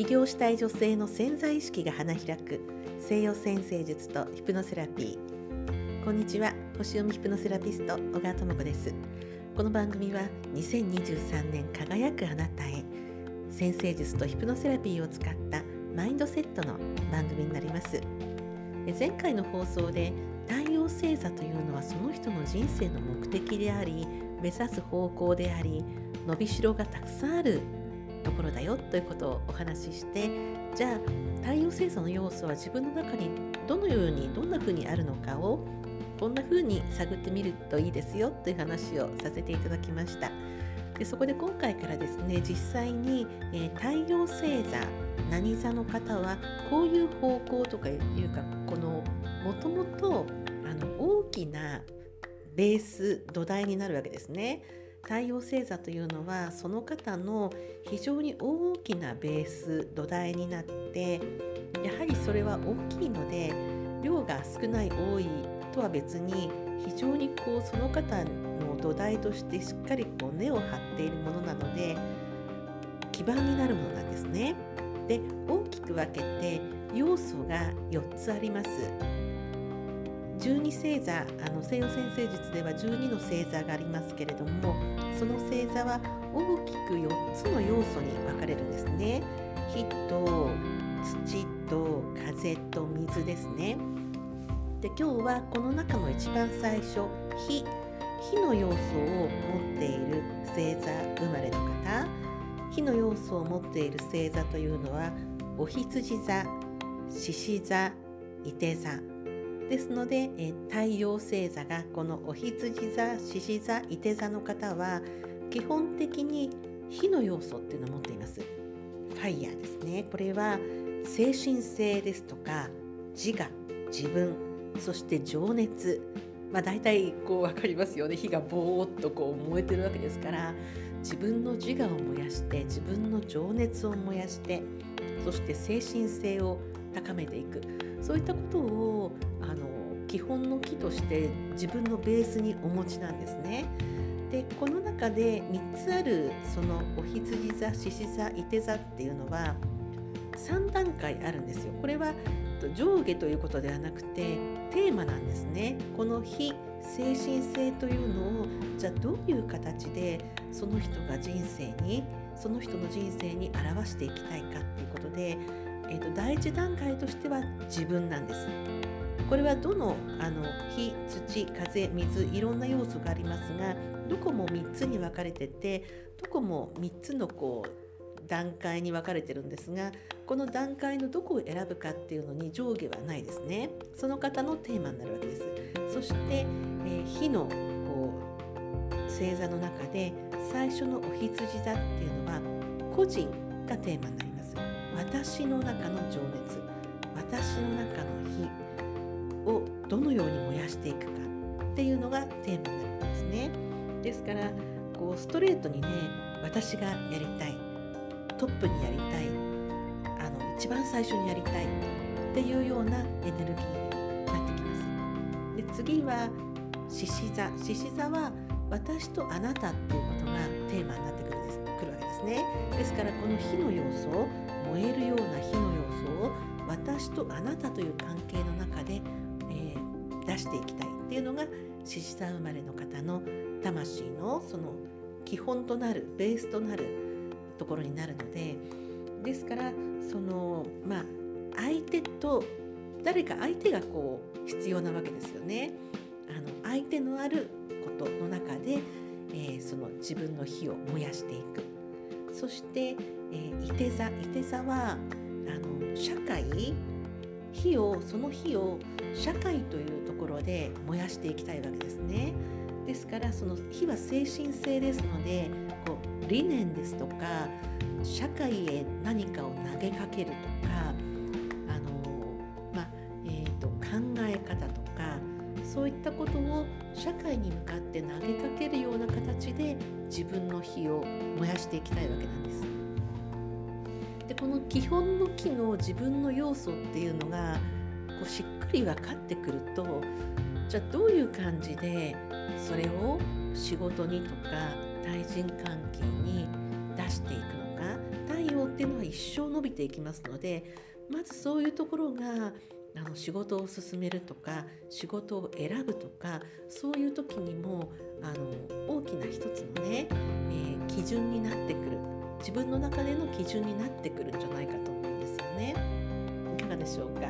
起業したい女性の潜在意識が花開く。西洋先生術とヒプノセラピー。こんにちは。星読みヒプノセラピスト小川智子です。この番組は2023年輝くあなたへ先生術とヒプノセラピーを使ったマインドセットの番組になります。前回の放送で太陽星座というのはその人の人生の目的であり目指す方向であり伸びしろがたくさんあるところだよということをお話ししてじゃあ太陽星座の要素は自分の中にどのようにどんな風にあるのかをこんな風に探ってみるといいですよという話をさせていただきましたでそこで今回からですね実際に、えー、太陽星座何座の方はこういう方向とかいうかこのもともと大きなベース土台になるわけですね。太陽星座というのはその方の非常に大きなベース土台になってやはりそれは大きいので量が少ない多いとは別に非常にこうその方の土台としてしっかりこう根を張っているものなので基盤になるものなんですね。で大きく分けて要素が4つあります。12星座あの西洋先生術では12の星座がありますけれどもその星座は大きく4つの要素に分かれるんですね。火と土と風と水ですね。で今日はこの中の一番最初火火の要素を持っている星座生まれの方火の要素を持っている星座というのはお羊座獅子座伊手座ですので、え太陽星座がこのお羊座獅子座伊手座の方は基本的に火の要素っていうのを持っています。ファイヤーですね。これは精神性ですとか自我自分そして情熱。まあ大体こう分かりますよね。火がぼーっとこう燃えてるわけですから自分の自我を燃やして自分の情熱を燃やしてそして精神性を高めていく。そういったことをあの基本の木として自分のベースにお持ちなんですね。でこの中で3つあるそのお羊座獅子座いて座っていうのは3段階あるんですよ。これは上下ということではなくてテーマなんですね。この非精神性というのをじゃあどういう形でその人が人生にその人の人生に表していきたいかっていうことでえーと、第一段階としては自分なんです。これはどのあの火土風水いろんな要素がありますがどこも3つに分かれててどこも3つのこう段階に分かれてるんですがこの段階のどこを選ぶかっていうのに上下はないですね。その方のテーマになるわけです。そして、えー、火のこう星座の中で最初のお羊座っていうのは個人がテーマになります。私の中の情熱。私の中の火。どのように燃やしていくかっていうのがテーマになるんですね。ですからこうストレートにね私がやりたいトップにやりたいあの一番最初にやりたいっていうようなエネルギーになってきます。で次は獅子座。獅子座は私とあなたっていうことがテーマになってくるです。くるわけですね。ですからこの火の要素燃えるような火の要素を私とあなたという関係の中で、出していきたいっていうのが獅子座生まれの方の魂のその基本となるベースとなるところになるのでですからそのまあ相手と誰か相手がこう必要なわけですよね。あの相手のあることの中で、えー、その自分の火を燃やしていくそして、えー、いて座いて座はあの社会火をその火を社会というところで燃やしていきたいわけですね。ですからその火は精神性ですのでこう理念ですとか社会へ何かを投げかけるとかあの、まあえーと、考え方とかそういったことを社会に向かって投げかけるような形で自分の火を燃やしていきたいわけなんです。この基本の木の自分の要素っていうのがこうしっくり分かってくるとじゃあどういう感じでそれを仕事にとか対人関係に出していくのか太陽っていうのは一生伸びていきますのでまずそういうところがあの仕事を進めるとか仕事を選ぶとかそういう時にもあの大きな一つのね、えー、基準になってくる。自分の中での基準になってくるんじゃないかと思うんですよね。いかがでしょうか、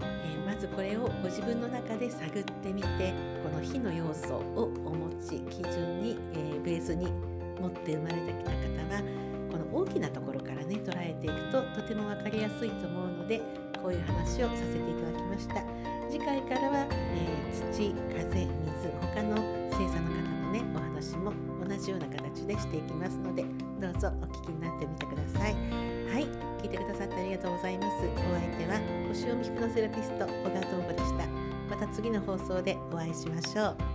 えー、まずこれをご自分の中で探ってみてこの火の要素をお持ち基準に、えー、ベースに持って生まれてきた方はこの大きなところからね捉えていくととても分かりやすいと思うのでこういう話をさせていただきました次回からは、えー、土風水他の星座の方のねお話も同じような形でしていきますのでどうぞお聞きになってみてください。はい聞いてくださってありがとうございます。お相手は星読みヒプノセラピスト小川智子でした。また次の放送でお会いしましょう。